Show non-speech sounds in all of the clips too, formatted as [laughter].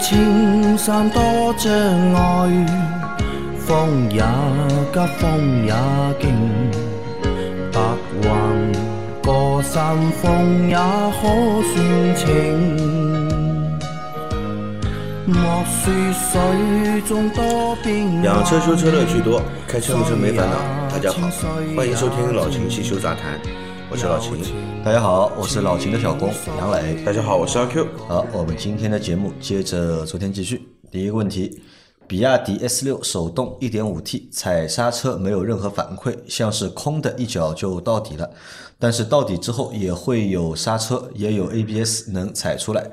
莫说青山多障碍，风也急，风也劲，白云过山峰也可算情。莫说水中多变养车修车乐趣多，开车用车没烦恼。大家好，欢迎收听老秦汽修杂谈，我是老秦。大家好，我是老秦的小工杨磊。大家好，我是阿 Q。好，我们今天的节目接着昨天继续。第一个问题，比亚迪 S 六手动 1.5T 踩刹车没有任何反馈，像是空的一脚就到底了，但是到底之后也会有刹车，也有 ABS 能踩出来。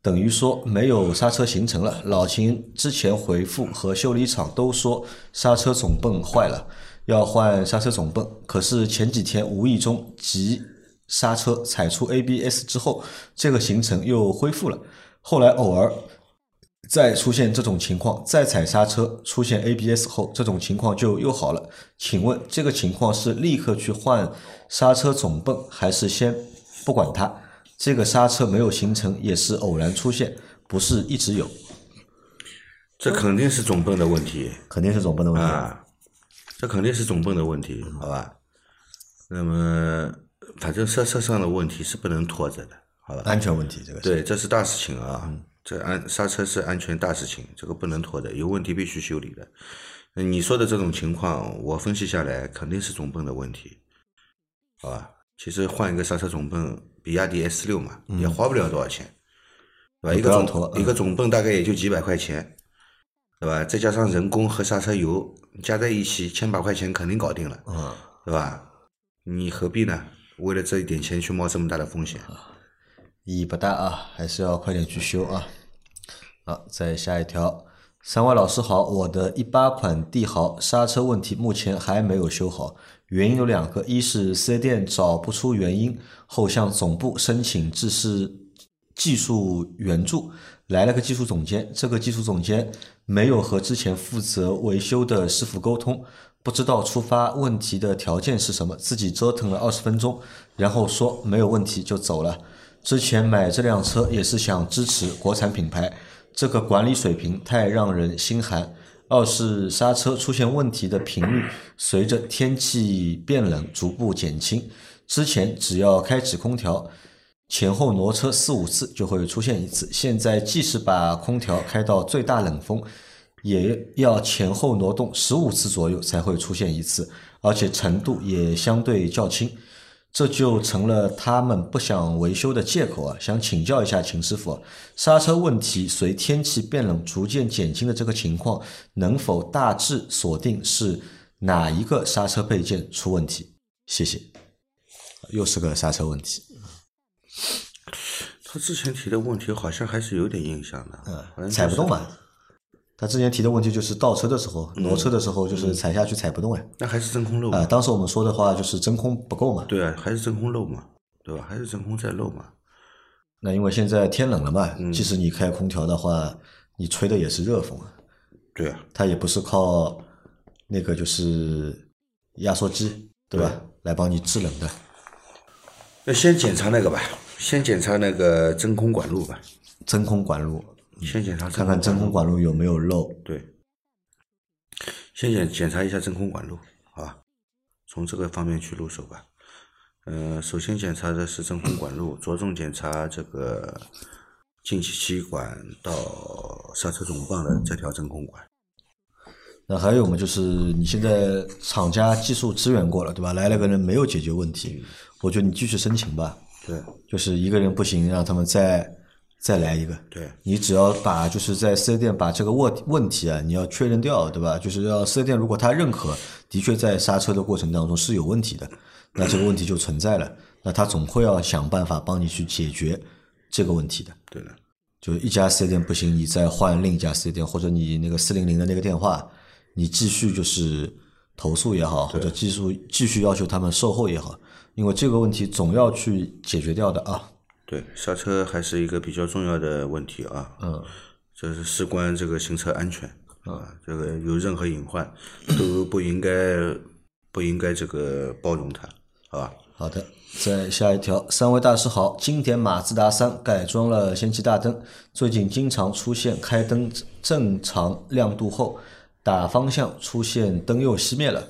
等于说没有刹车行程了。老秦之前回复和修理厂都说刹车总泵坏了，要换刹车总泵。可是前几天无意中急刹车踩出 ABS 之后，这个行程又恢复了。后来偶尔再出现这种情况，再踩刹车出现 ABS 后，这种情况就又好了。请问这个情况是立刻去换刹车总泵，还是先不管它？这个刹车没有形成，也是偶然出现，不是一直有。这肯定是总泵的问题，肯定是总泵的问题。啊，这肯定是总泵的问题，好吧？那么，反正刹车上的问题是不能拖着的，好吧？安全问题，这个对，这是大事情啊！这安刹车是安全大事情，这个不能拖的，有问题必须修理的。你说的这种情况，我分析下来肯定是总泵的问题，好吧？其实换一个刹车总泵，比亚迪 S 六嘛，也花不了多少钱，对吧？一个总一个总泵大概也就几百块钱，对吧？再加上人工和刹车油加在一起，千把块钱肯定搞定了，嗯，对吧？你何必呢？为了这一点钱去冒这么大的风险？意义不大啊，还是要快点去修啊。好，再下一条，三位老师好，我的一八款帝豪刹车问题目前还没有修好。原因有两个，一是四 S 店找不出原因，后向总部申请制式技术援助，来了个技术总监，这个技术总监没有和之前负责维修的师傅沟通，不知道出发问题的条件是什么，自己折腾了二十分钟，然后说没有问题就走了。之前买这辆车也是想支持国产品牌，这个管理水平太让人心寒。二是刹车出现问题的频率随着天气变冷逐步减轻。之前只要开启空调，前后挪车四五次就会出现一次。现在即使把空调开到最大冷风，也要前后挪动十五次左右才会出现一次，而且程度也相对较轻。这就成了他们不想维修的借口啊！想请教一下秦师傅，刹车问题随天气变冷逐渐减轻的这个情况，能否大致锁定是哪一个刹车配件出问题？谢谢。又是个刹车问题。他之前提的问题好像还是有点印象的，嗯，踩不动嘛。他之前提的问题就是倒车的时候、挪车的时候，就是踩下去踩不动哎。那还是真空漏啊？当时我们说的话就是真空不够嘛。对啊，还是真空漏嘛，对吧？还是真空在漏嘛。那因为现在天冷了嘛，即使你开空调的话，你吹的也是热风啊。对啊。它也不是靠那个就是压缩机，对吧？来帮你制冷的。那先检查那个吧，先检查那个真空管路吧。真空管路。先检查看看真空管路有没有漏。对，先检检查一下真空管路，好吧？从这个方面去入手吧。嗯，首先检查的是真空管路，着重检查这个进气气管到刹车总泵的这条真空管。那还有嘛？就是你现在厂家技术支援过了，对吧？来了个人没有解决问题，我觉得你继续申请吧。对，就是一个人不行，让他们再。再来一个，对你只要把就是在四 S 店把这个问问题啊，你要确认掉，对吧？就是要四 S 店如果他认可，的确在刹车的过程当中是有问题的，那这个问题就存在了，那他总会要想办法帮你去解决这个问题的。对的，就一家四 S 店不行，你再换另一家四 S 店，或者你那个四零零的那个电话，你继续就是投诉也好，或者继续继续要求他们售后也好，因为这个问题总要去解决掉的啊。对，刹车还是一个比较重要的问题啊。嗯，这是事关这个行车安全啊。这个有任何隐患，都不应该不应该这个包容它，好吧？好的，再下一条，三位大师好，经典马自达三改装了氙气大灯，最近经常出现开灯正常亮度后，打方向出现灯又熄灭了，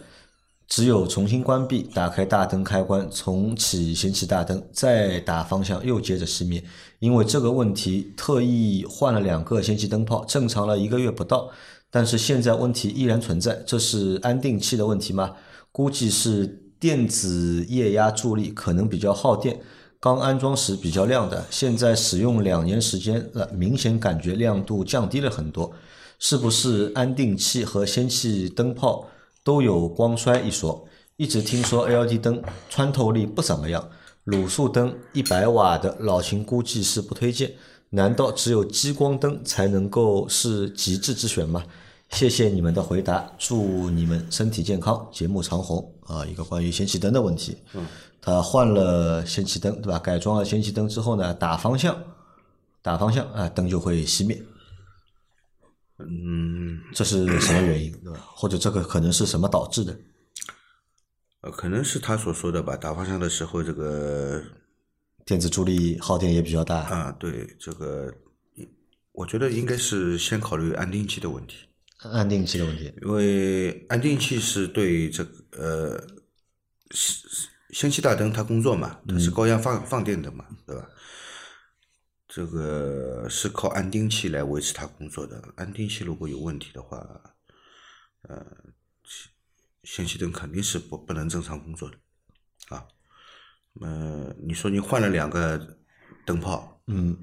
只有重新关闭，打开大灯开关，重启氙气大灯，再打方向又接着熄灭。因为这个问题，特意换了两个氙气灯泡，正常了一个月不到，但是现在问题依然存在，这是安定器的问题吗？估计是电子液压助力可能比较耗电，刚安装时比较亮的，现在使用两年时间了，明显感觉亮度降低了很多，是不是安定器和氙气灯泡都有光衰一说？一直听说 LED 灯穿透力不怎么样，卤素灯一百瓦的老秦估计是不推荐，难道只有激光灯才能够是极致之选吗？谢谢你们的回答，祝你们身体健康，节目长红啊！一个关于氙气灯的问题，嗯，他换了氙气灯，对吧？改装了氙气灯之后呢，打方向，打方向啊，灯就会熄灭。嗯，这是什么原因，对吧？或者这个可能是什么导致的？呃，可能是他所说的吧。打方向的时候，这个电子助力耗电也比较大啊。对，这个我觉得应该是先考虑安定器的问题。安定器的问题，因为安定器是对这个呃，氙气大灯它工作嘛，它是高压放放电的嘛，对吧？这个是靠安定器来维持它工作的。安定器如果有问题的话，呃，氙气灯肯定是不不能正常工作的啊。呃，你说你换了两个灯泡，嗯。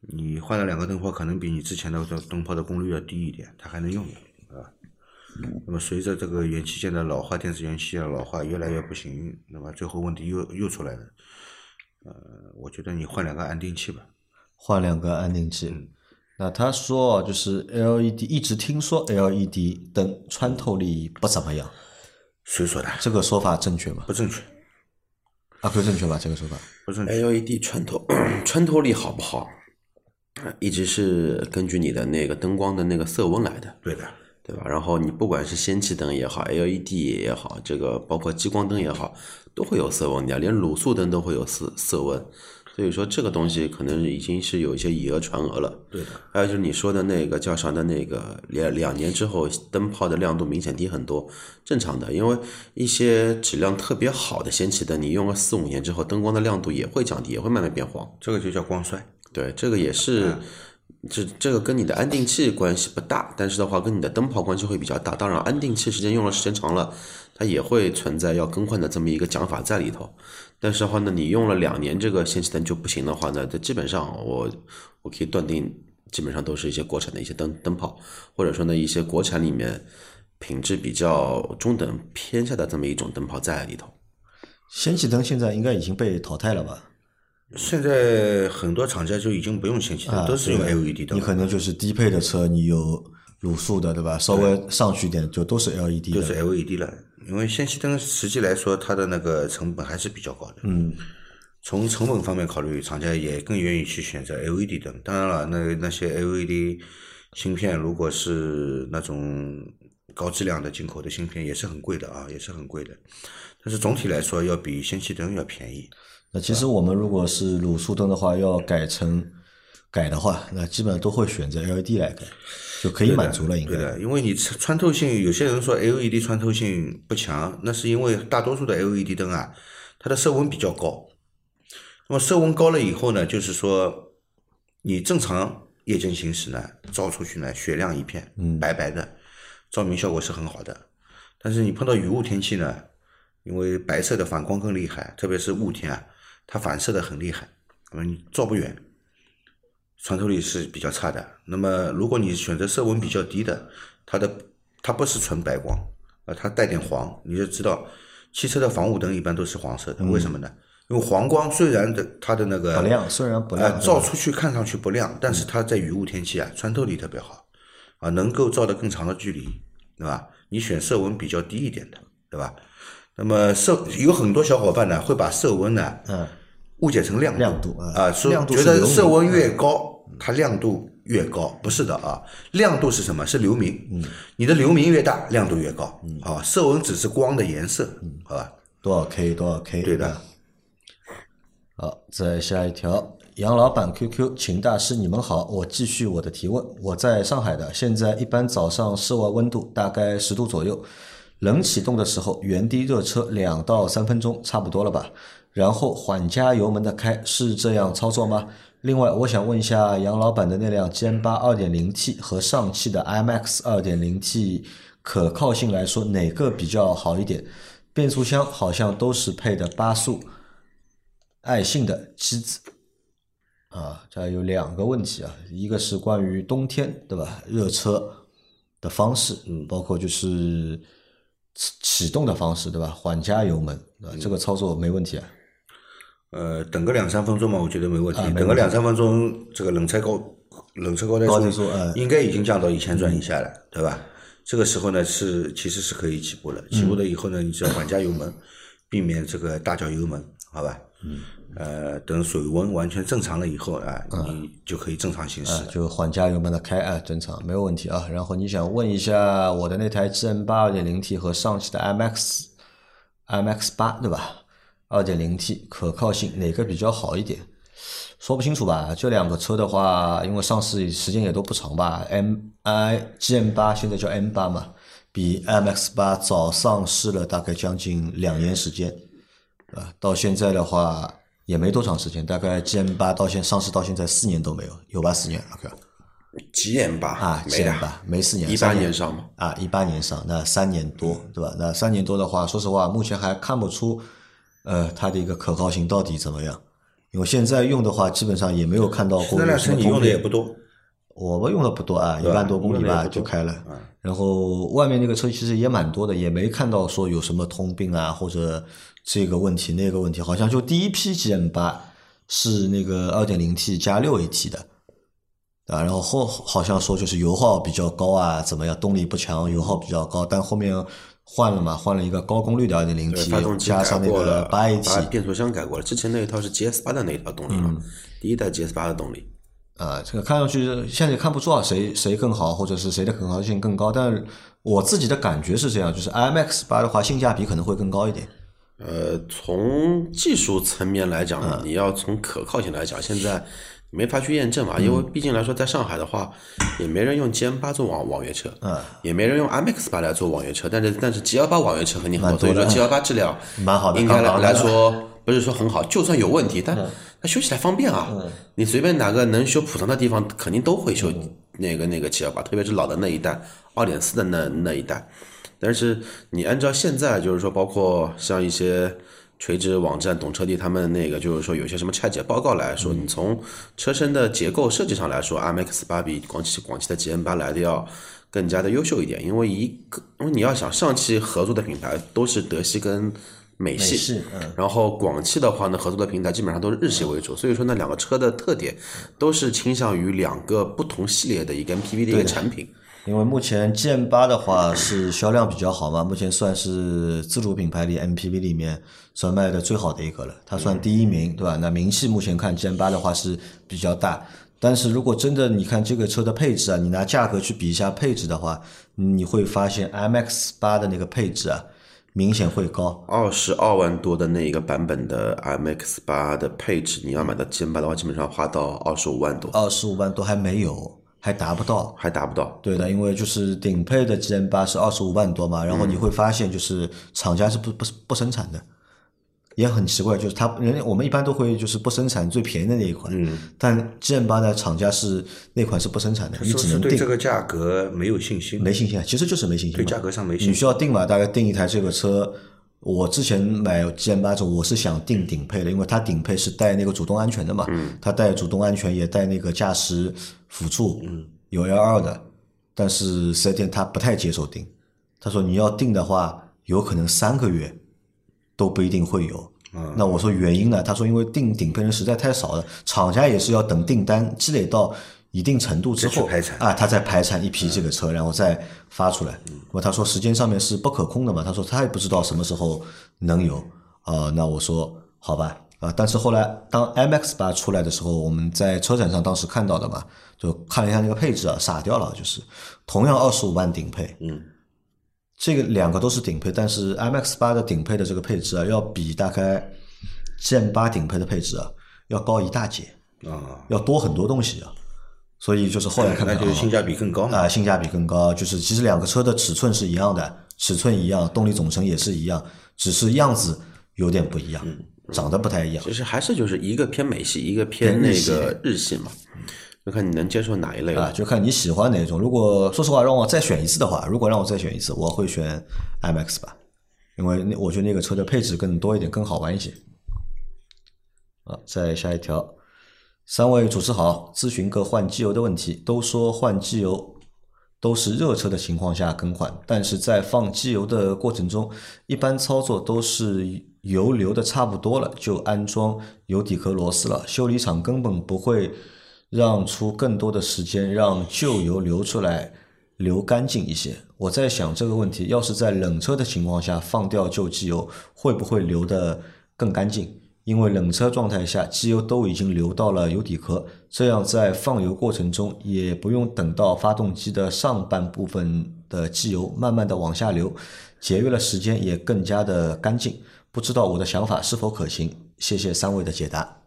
你换了两个灯泡，可能比你之前的灯灯泡的功率要低一点，它还能用，啊。那么随着这个元器件的老化，电子元器件的老化越来越不行，那么最后问题又又出来了。呃，我觉得你换两个安定器吧。换两个安定器。那他说就是 LED，一直听说 LED 灯穿透力不怎么样。谁说的？这个说法正确吗？不正确。啊，不正确吧？这个说法不正确。LED 穿透穿透力好不好？一直是根据你的那个灯光的那个色温来的，对的，对吧？然后你不管是氙气灯也好，LED 也好，这个包括激光灯也好，都会有色温的，连卤素灯都会有色色温。所以说这个东西可能已经是有一些以讹传讹了。对的。还有就是你说的那个叫啥的那个两两年之后灯泡的亮度明显低很多，正常的，因为一些质量特别好的氙气灯，你用了四五年之后，灯光的亮度也会降低，也会慢慢变黄，这个就叫光衰。对，这个也是，这这个跟你的安定器关系不大，但是的话跟你的灯泡关系会比较大。当然，安定器时间用了时间长了，它也会存在要更换的这么一个讲法在里头。但是的话呢，你用了两年这个氙气灯就不行的话呢，这基本上我我可以断定，基本上都是一些国产的一些灯灯泡，或者说呢一些国产里面品质比较中等偏下的这么一种灯泡在里头。氙气灯现在应该已经被淘汰了吧？现在很多厂家就已经不用氙气灯，都是用 LED 灯。你可能就是低配的车，你有卤素的，对吧？稍微上去一点就都是 LED 都是 LED 了。因为氙气灯实际来说，它的那个成本还是比较高的。嗯。从成本方面考虑，厂家也更愿意去选择 LED 灯。当然了，那那些 LED 芯片，如果是那种高质量的进口的芯片，也是很贵的啊，也是很贵的。但是总体来说，要比氙气灯要便宜。那其实我们如果是卤素灯的话，要改成改的话，那基本上都会选择 LED 来改，就可以满足了。应该对的，因为你穿透性，有些人说 LED 穿透性不强，那是因为大多数的 LED 灯啊，它的色温比较高。那么色温高了以后呢，就是说你正常夜间行驶呢，照出去呢，雪亮一片，白白的，照明效果是很好的。但是你碰到雨雾天气呢，因为白色的反光更厉害，特别是雾天啊。它反射的很厉害，那么你照不远，穿透力是比较差的。那么如果你选择色温比较低的，它的它不是纯白光，啊，它带点黄，你就知道汽车的防雾灯一般都是黄色的，为什么呢？因为黄光虽然的它的那个不亮，虽然不亮，照出去看上去不亮，但是它在雨雾天气啊，穿透力特别好，啊，能够照得更长的距离，对吧？你选色温比较低一点的，对吧？那么色有很多小伙伴呢，会把色温呢，嗯。误解成亮亮度啊，说觉得色温越高，它亮度越高，不是的啊，亮度是什么？是流明。嗯，你的流明越大，亮度越高。嗯，啊，色温只是光的颜色，好吧？多少 K 多少 K，对的。好，再下一条，杨老板 QQ，秦大师，你们好，我继续我的提问。我在上海的，现在一般早上室外温度大概十度左右，冷启动的时候原地热车两到三分钟，差不多了吧？然后缓加油门的开，是这样操作吗？另外，我想问一下杨老板的那辆 GM 八 2.0T 和上汽的 IMX 2.0T 可靠性来说，哪个比较好一点？变速箱好像都是配的八速爱信的机子啊。这有两个问题啊，一个是关于冬天对吧热车的方式，嗯，包括就是启启动的方式对吧？缓加油门对吧？这个操作没问题啊。呃，等个两三分钟嘛，我觉得没问题。等个两三分钟，这个冷车高冷车高高怠怠速嗯应该已经降到一千转以下了，对吧？这个时候呢，是其实是可以起步了。起步了以后呢，你只要缓加油门，避免这个大脚油门，好吧？嗯。呃，等水温完全正常了以后啊，你就可以正常行驶。就缓加油门的开啊，正常没有问题啊。然后你想问一下我的那台 GM 八二点零 T 和上汽的 MX MX 八对吧？二点零 T 可靠性哪个比较好一点？说不清楚吧。这两个车的话，因为上市时间也都不长吧，M I GM 八现在叫 M 八嘛，比 MX 八早上市了大概将近两年时间，啊，到现在的话也没多长时间，大概 GM 八到现上市到现在四年都没有，有吧？四年，OK 吉眼吧啊，GM 八没四年，一八年上嘛，啊，一八年上，那三年多，对吧？那三年多的话，说实话，目前还看不出，呃，它的一个可靠性到底怎么样。因为现在用的话，基本上也没有看到过那辆有什么通车你用的也病不多，我们用的不多啊，一万多公里吧就开了。嗯然后外面那个车其实也蛮多的，也没看到说有什么通病啊，或者这个问题那个问题，好像就第一批 GM 八是那个二点零 T 加六 AT 的。啊，然后后好像说就是油耗比较高啊，怎么样，动力不强，油耗比较高，但后面换了嘛，换了一个高功率的二点零 T，加上那，个八 AT，变速箱改过了。之前那一套是 GS 八的那一套动力嘛，第一代 GS 八的动力。啊，这个看上去现在也看不出啊，谁谁更好，或者是谁的可靠性更高。但是我自己的感觉是这样，就是 IMX 八的话，性价比可能会更高一点。呃，从技术层面来讲，嗯。你要从可靠性来讲，现在没法去验证嘛，因为嗯。毕竟来说，在上海的话，也没人用 GM 八做网网约车，嗯，也没人用 MX 八来做网约车，但是但是 G 幺八网约车肯定很多，所以说 G 幺八质量 [laughs] 蛮好的应该来说不是说很好，就算有问题，但嗯。它修起来方便啊，你随便哪个能修普通的地方，肯定都会修嗯。那个那个 G 幺八，特别是老的那一代，二点四的那那一代。但是你按照现在就是说，包括像一些垂直网站、懂车帝他们那个，就是说有些什么拆解报告来说，你从车身的结构设计上来说，MX 八比广汽广汽的 GM 八来的要更加的优秀一点，因为一个因为你要想上汽合作的品牌都是德系跟美系，美系嗯。然后广汽的话呢，合作的平台基本上都是日系为主，所以说那两个车的特点都是倾向于两个不同系列的一个 MPV 的一个产品。因为目前 GM 八的话是销量比较好嘛，目前算是自主品牌里 MPV 里面算卖的最好的一个了，它算第一名，对吧？那名气目前看 GM 八的话是比较大，但是如果真的你看这个车的配置啊，你拿价格去比一下配置的话，你会发现 MX 八的那个配置啊，明显会高。二十二万多的那一个版本的 MX 八的配置，你要买到 GM 八的话，基本上花到二十五万多，二十五万多还没有，还达不到。还达不到。对的，因为就是顶配的 GM 八是二十五万多嘛，然后你会发现就是厂家是不不不生产的，也很奇怪，就是他人我们一般都会就是不生产最便宜的那一款，嗯，但 GM 八呢厂家是那款是不生产的，你只能定对这个价格没有信心？没信心啊，其实就是没信心，对价格上没信心你需要定嘛，大概定一台这个车。我之前买 GM 八时候，我是想定顶配的，因为它顶配是带那个主动安全的嘛，它带主动安全也带那个驾驶辅助，有 L 二的，但是四 S 店他不太接受定，他说你要定的话，有可能三个月都不一定会有。那我说原因呢？他说因为定顶配人实在太少了，厂家也是要等订单积累到一定程度之后排产啊，他再排产一批这个车，然后再发出来。那么他说时间上面是不可控的嘛，他说他也不知道什么时候能有啊、那我说好吧啊，但是后来当 MX 八出来的时候，我们在车展上当时看到的嘛，就看了一下那个配置啊，傻掉了，就是同样二十五万顶配，嗯，这个两个都是顶配，但是 MX 八的顶配的这个配置啊，要比大概 GM 八顶配的配置啊要高一大截，啊，要多很多东西啊。所以就是后来看看啊那就是性价比更高嘛。啊，性价比更高。就是其实两个车的尺寸是一样的，尺寸一样，动力总成也是一样，只是样子有点不一样，长得不太一样其。实还是就是一个偏美系，一个偏那个日系嘛，就看你能接受哪一类啊，就看你喜欢哪种。如果说实话，让我再选一次的话，如果让我再选一次，我会选 MX 吧，因为那我觉得那个车的配置更多一点，更好玩一些。啊，再下一条，三位主持好，咨询个换机油的问题。都说换机油都是热车的情况下更换，但是在放机油的过程中，一般操作都是油流的差不多了，就安装油底壳螺丝了。修理厂根本不会让出更多的时间让旧油流出来，流干净一些。我在想这个问题，要是在冷车的情况下放掉旧机油，会不会流得更干净？因为冷车状态下，机油都已经流到了油底壳，这样在放油过程中也不用等到发动机的上半部分的机油慢慢的往下流，节约了时间，也更加的干净。不知道我的想法是否可行？谢谢三位的解答。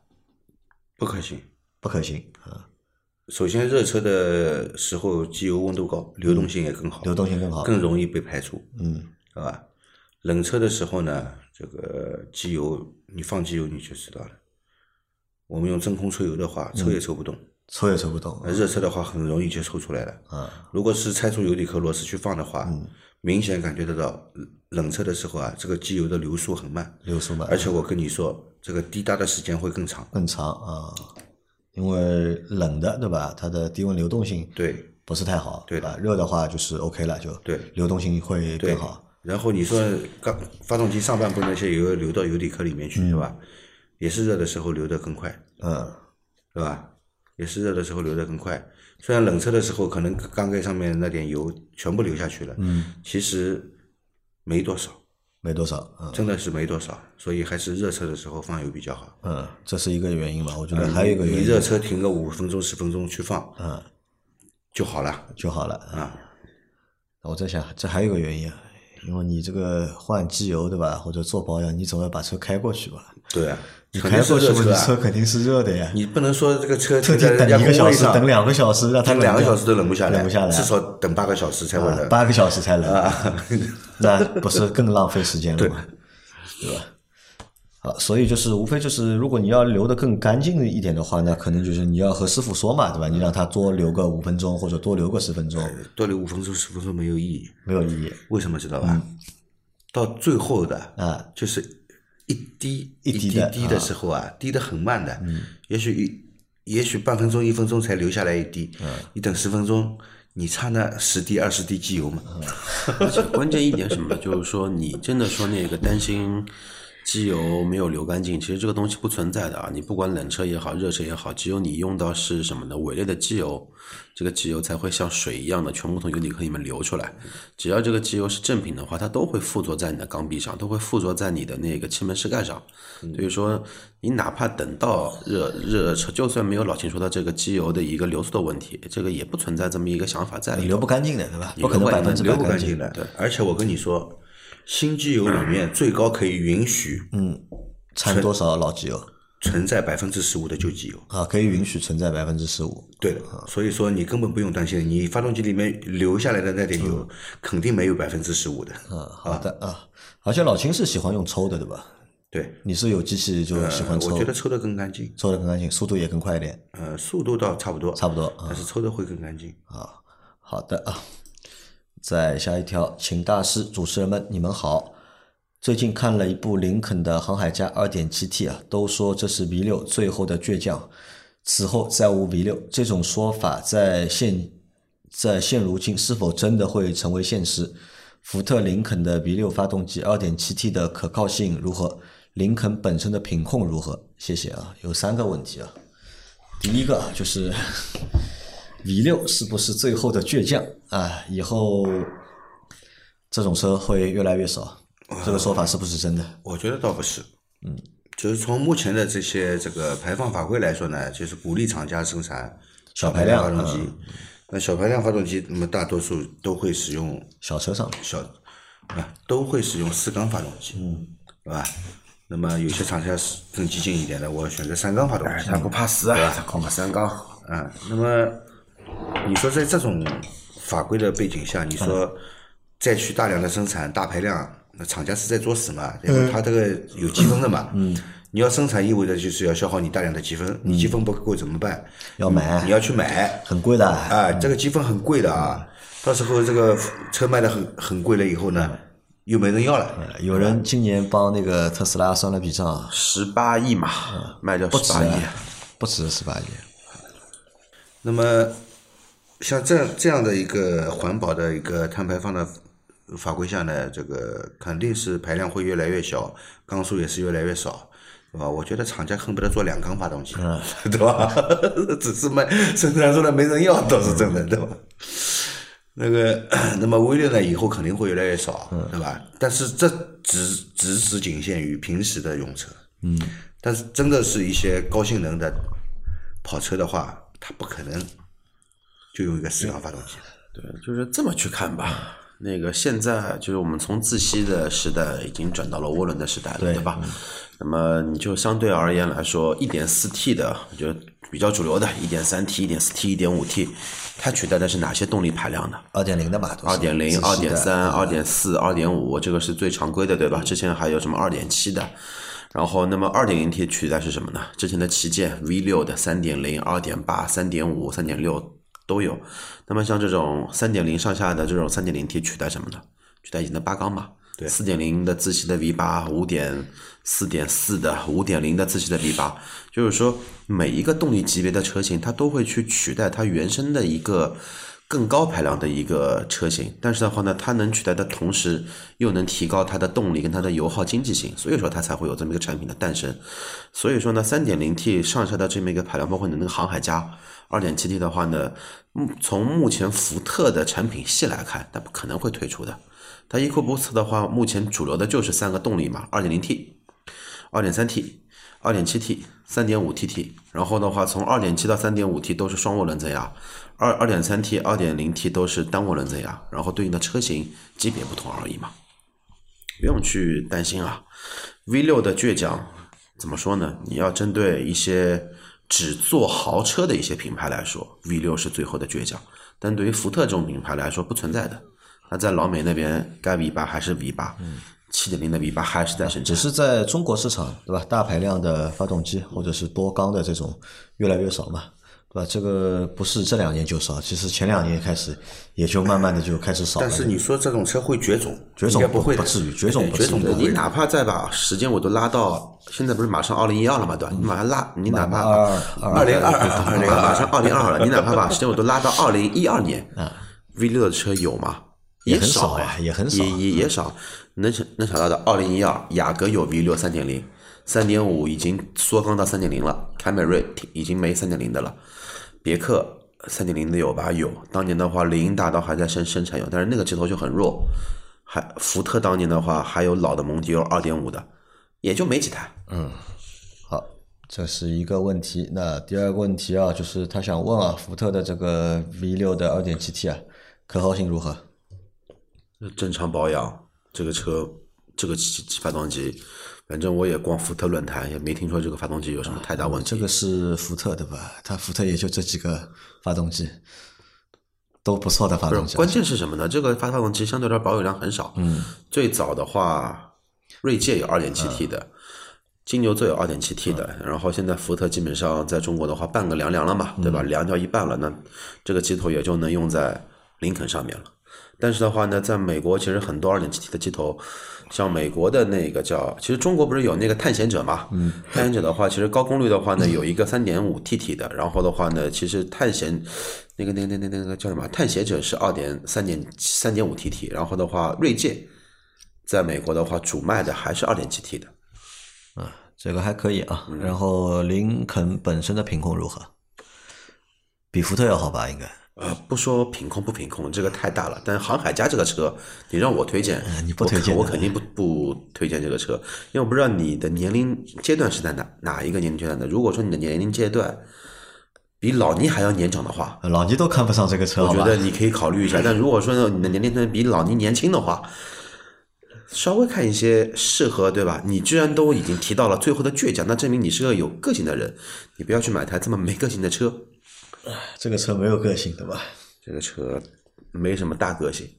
不可行。不可行啊，首先，热车的时候机油温度高，流动性也更好，流动性更好。更容易被排出，嗯好吧？冷车的时候呢，这个机油你放机油你就知道了。我们用真空抽油的话，抽也抽不动；抽也抽不动热车的话，很容易就抽出来了。啊，如果是拆出油底壳螺丝去放的话，明显感觉得到冷车的时候啊，这个机油的流速很慢，流速慢，而且我跟你说，这个滴答的时间会更长。更长啊，因为冷的对吧？它的低温流动性对不是太好，对的吧？热的话就是 OK 了，就对流动性会更好。然后你说刚发动机上半部那些油流到油底壳里面去，对吧？也是热的时候流得更快，嗯，对吧？也是热的时候流得更快。虽然冷车的时候可能缸盖上面那点油全部流下去了，嗯，其实没多少，没多少，嗯真的是没多少，所以还是热车的时候放油比较好。嗯，这是一个原因吧？我觉得还有一个原因你热车停个五分钟十分钟去放嗯就好了就好了。啊。我在想，这还有一个原因啊，因为你这个换机油对吧？或者做保养，你总要把车开过去吧？对啊，你开过去嘛，你车肯定是热的呀。你不能说这个车特地等一个小时，等两个小时，让它两个小时都冷不下来，冷不下来，至少等八个小时才会冷。啊八个小时才冷，那不是更浪费时间了吗？对吧？好，所以就是无非就是，如果你要留的更干净一点的话，那可能就是你要和师傅说嘛，对吧？你让他多留个五分钟，或者多留个十分钟，多留五分钟十分钟没有意义，没有意义。为什么知道吧？到最后的啊，就是一滴一滴的滴滴的时候啊，滴的很慢的，嗯也许一也许半分钟一分钟才留下来一滴，嗯你等十分钟，你差那十滴二十滴机油嘛？[laughs] 而且关键一点什么，就是说你真的说那个担心机油没有流干净，其实这个东西不存在的啊。你不管冷车也好，热车也好，只有你用到是什么呢？伪劣的机油，这个机油才会像水一样的全部从油底壳里面流出来。只要这个机油是正品的话，它都会附着在你的缸壁上，都会附着在你的那个气门室盖上。所以说，你哪怕等到热热车，就算没有老秦说的这个机油的一个流速的问题，这个也不存在这么一个想法在里头。留不干净的，对吧？你不可能百分之流百干净。不干净的。而且我跟你说，新机油里面最高可以允许嗯掺多少老机油存在百分之十五的旧机油。啊？可以允许存在百分之十五。对的，所以说你根本不用担心，你发动机里面留下来的那点油，肯定没有百分之十五的。啊，好的啊。而且老秦是喜欢用抽的，对吧？对，你是有机器就喜欢呃抽，我觉得抽的更干净，抽的更干净，速度也更快一点。呃，速度倒差不多，差不多啊但是抽的会更干净。啊，好的啊。再下一条，请大师、主持人们，你们好。最近看了一部林肯的航海家 2.7T 啊，都说这是 V 六最后的倔强，此后再无 V 六。这种说法在现在现如今是否真的会成为现实？福特林肯的 V 六发动机 2.7T 的可靠性如何？林肯本身的品控如何？谢谢啊，有三个问题啊。第一个就是 V 六是不是最后的倔强啊？以后这种车会越来越少，这个说法是不是真的？我觉得倒不是，嗯，就是从目前的这些这个排放法规来说呢，就是鼓励厂家生产小排量发动机。那小排量发动机，那么大多数都会使用小车上小啊，都会使用四缸发动机，嗯，对吧？那么有些厂家是更激进一点的，我选择三缸发动机，他不怕死啊，他靠个三缸。啊，那么你说在这种法规的背景下，你说再去大量的生产大排量，那厂家是在作死嘛？因为？他这个有积分的嘛？嗯，你要生产意味着就是要消耗你大量的积分，你积分不够怎么办？要买你要去买，很贵的。啊，这个积分很贵的啊，到时候这个车卖的很很贵了以后呢，又没人要了。有人今年帮那个特斯拉算了笔账，十八亿嘛，卖掉十八亿。不止十八亿。那么像这样这样的一个环保的一个碳排放的法规下呢，这个肯定是排量会越来越小，缸数也是越来越少，对吧？我觉得厂家恨不得做两缸发动机，[laughs] 对吧？[laughs] 只是卖生产出来没人要倒是真的，对吧？那个，那么 V 六呢，以后肯定会越来越少，对吧？但是这只只是仅限于平时的用车，嗯，但是真的是一些高性能的跑车的话，它不可能就用一个四缸发动机。对，就是这么去看吧。那个现在就是我们从自吸的时代已经转到了涡轮的时代了，对吧？那么你就相对而言来说，一点四 T 的，我觉得比较主流的，一点三 T、一点四 T、一点五 T，它取代的是哪些动力排量呢？二点零的嘛，都是二点零、二点三、二点四、二点五，这个是最常规的，对吧？之前还有什么二点七的，然后那么二点零 T 取代是什么呢？之前的旗舰 V 六的三点零、二点八、三点五、三点六都有。那么像这种三点零上下的这种三点零 T 取代什么呢？取代以前的八缸嘛。对四点零的自吸的 V 八，五点四点四的、五点零的自吸的 V 八，就是说每一个动力级别的车型，它都会去取代它原生的一个更高排量的一个车型，但是的话呢，它能取代的同时，又能提高它的动力跟它的油耗经济性，所以说它才会有这么一个产品的诞生。所以说呢，三点零 T 上下的这么一个排量，包括你那个航海家二点七 T 的话呢，目从目前福特的产品系来看，它不可能会推出的。它 EcoBoost 的话，目前主流的就是三个动力嘛，二点零 T、二点、七 T、三点五 TT。然后的话，从二点七到三点五 T 都是双涡轮增压，二二点三 T、二点零 T 都是单涡轮增压，然后对应的车型级别不同而已嘛，不用去担心啊。V 六的倔强怎么说呢？你要针对一些只做豪车的一些品牌来说，V 六是最后的倔强，但对于福特这种品牌来说不存在的。它在老美那边该 V 八还是 V 八，七点零的 V 八还是在生产只。是在中国市场，对吧？大排量的发动机或者是多缸的这种越来越少嘛，对吧？这个不是这两年就少，其实前两年开始也就慢慢的就开始少了。但是你说这种车会绝种，绝种不会的，不至于绝种不至于绝种不会。你哪怕再把时间我都拉到现在不是马上二零一二了嘛，对吧？你马上拉，你哪怕二零二二零马上二零二二了，你哪怕把时间我都拉到二零一二年，[laughs] V 六的车有吗？也很少少呀也很少也也也少。能想能想到的，二零一二雅阁有 V 六三点零，三点五已经缩缸到三点零了，凯美瑞已经没三点零的了，别克三点零的有吧？有。当年的话，林荫大道还在生生产有，但是那个接头就很弱。还福特当年的话，还有老的蒙迪欧二点五的，也就没几台。嗯好，这是一个问题。那第二个问题啊，就是他想问啊，福特的这个 V 六的二点七 T 啊，可靠性如何？正常保养，这个车这个机发动机，反正我也逛福特论坛，也没听说这个发动机有什么太大问题。这个是福特的吧？它福特也就这几个发动机，都不错的发动机。关键是什么呢？这个发发动机相对来说保有量很少。嗯，最早的话，锐界有二点七 T 的，金牛座有二点七 T 的，然后现在福特基本上在中国的话，半个凉凉了嘛，对吧？凉掉一半了，那这个机头也就能用在林肯上面了。但是的话呢，在美国其实很多二点七 T 的机头，像美国的那个叫，其实中国不是有那个探险者嘛？嗯，探险者的话，其实高功率的话呢，有一个三点五 TT 的，然后的话呢，其实探险那个那个那个那个叫什么？探险者是二点三点三点五 TT，然后的话，锐界在美国的话主卖的还是二点七 T 的。啊这个还可以啊。然后林肯本身的品控如何？比福特要好吧？应该。呃，不说品控不品控，这个太大了。但是航海家这个车，你让我推荐，呃你不推荐的我肯定不不推荐这个车，因为我不知道你的年龄阶段是在哪哪一个年龄阶段的。如果说你的年龄阶段比老倪还要年长的话，呃老倪都看不上这个车，我觉得你可以考虑一下。[laughs] 但如果说你的年龄段比老倪年轻的话，稍微看一些适合，对吧？你居然都已经提到了最后的倔强，那证明你是个有个性的人。你不要去买台这么没个性的车，这个车没有个性，对吧？这个车没什么大个性。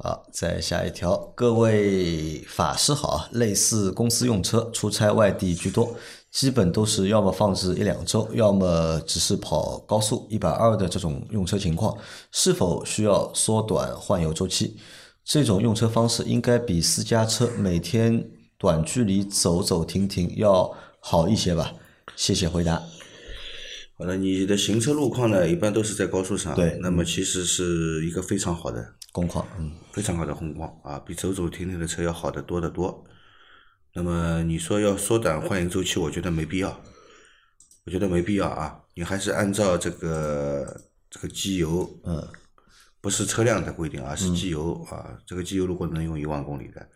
好，再下一条，各位法师好啊！类似公司用车出差外地居多，基本都是要么放置一两周，要么只是跑高速一百二的这种用车情况，是否需要缩短换油周期？这种用车方式应该比私家车每天短距离走走停停要好一些吧？谢谢回答。好了，你的行车路况呢，一般都是在高速上，对那么其实是一个非常好的、工况，嗯，非常好的工况啊，比走走停停的车要好得多得多。那么你说要缩短换油周期，我觉得没必要，我觉得没必要啊，你还是按照这个这个机油，嗯，不是车辆的规定啊，是机油啊，这个机油如果能用一万公里的，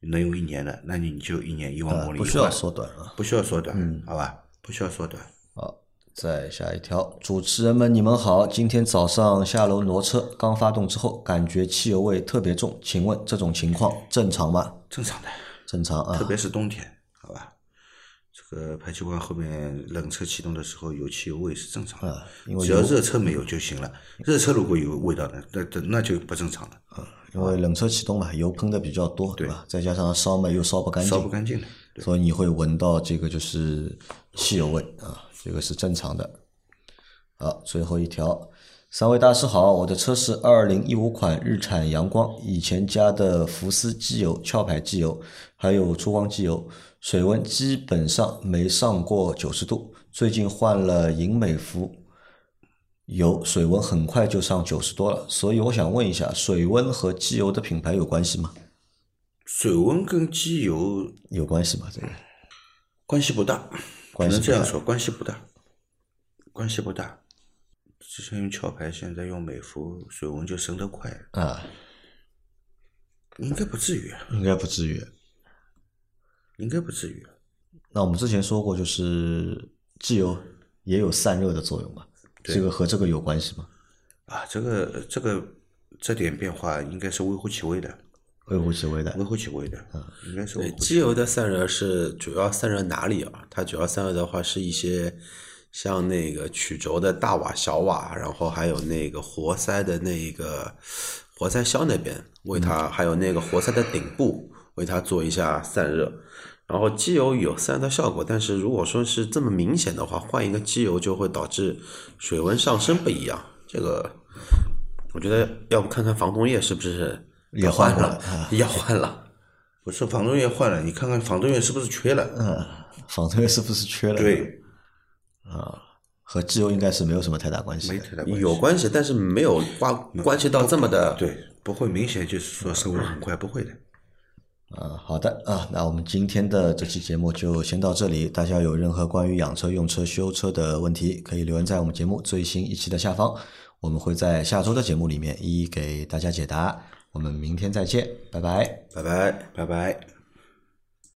能用一年的，那你就一年一万公里，呃不需要缩短啊。不需要缩短，好吧？不需要缩短。好，再下一条，主持人们，你们好。今天早上下楼挪车，刚发动之后，感觉汽油味特别重，请问这种情况正常吗？正常的，正常啊特。别是冬天，好吧？这个排气管后面冷车启动的时候有汽油味是正常的啊，因为只要热车没有就行了。热车如果有味道的，那那那就不正常了，因为冷车启动嘛，油喷的比较多，对吧？再加上烧嘛又烧不干净，烧不干净的。所以你会闻到这个就是汽油味啊，这个是正常的。好，最后一条，三位大师好，我的车是二零一五款日产阳光，以前加的福斯机油、壳牌机油，还有珠光机油，水温基本上没上过九十度。最近换了银美孚油，水温很快就上九十多了，所以我想问一下，水温和机油的品牌有关系吗？水温跟机油有关系吗？这个？关系不大，关系不大只能这样说，关系不大，关系不大。之前用壳牌，现在用美孚，水温就升得快，啊，应该不至于，应该不至于。应该不至于。那我们之前说过，就是机油也有散热的作用嘛，这个和这个有关系吗？啊，这个这个这点变化应该是微乎其微的，微乎其微的微乎其微的，应该是微对，乎其机油的散热是主要散热哪里啊？它主要散热的话是一些像那个曲轴的大瓦、小瓦，然后还有那个活塞的那个活塞销那边为它，还有那个活塞的顶部为它做一下散热。然后机油有散热效果，但是如果说是这么明显的话，换一个机油就会导致水温上升不一样。这个我觉得要不看看防冻液是不是也换换了也，换了。不是防冻液换了，你看看防冻液是不是缺了？嗯，防冻液是不是缺了？对，啊，和机油应该是没有什么太大关系的。没太大关系。有关系，但是没有关关系到这么的。对，不会明显就是说升温很快，不会的。啊，好的啊，那我们今天的这期节目就先到这里。大家有任何关于养车、用车、修车的问题，可以留言在我们节目最新一期的下方，我们会在下周的节目里面一一给大家解答。我们明天再见，拜拜。拜拜。拜拜。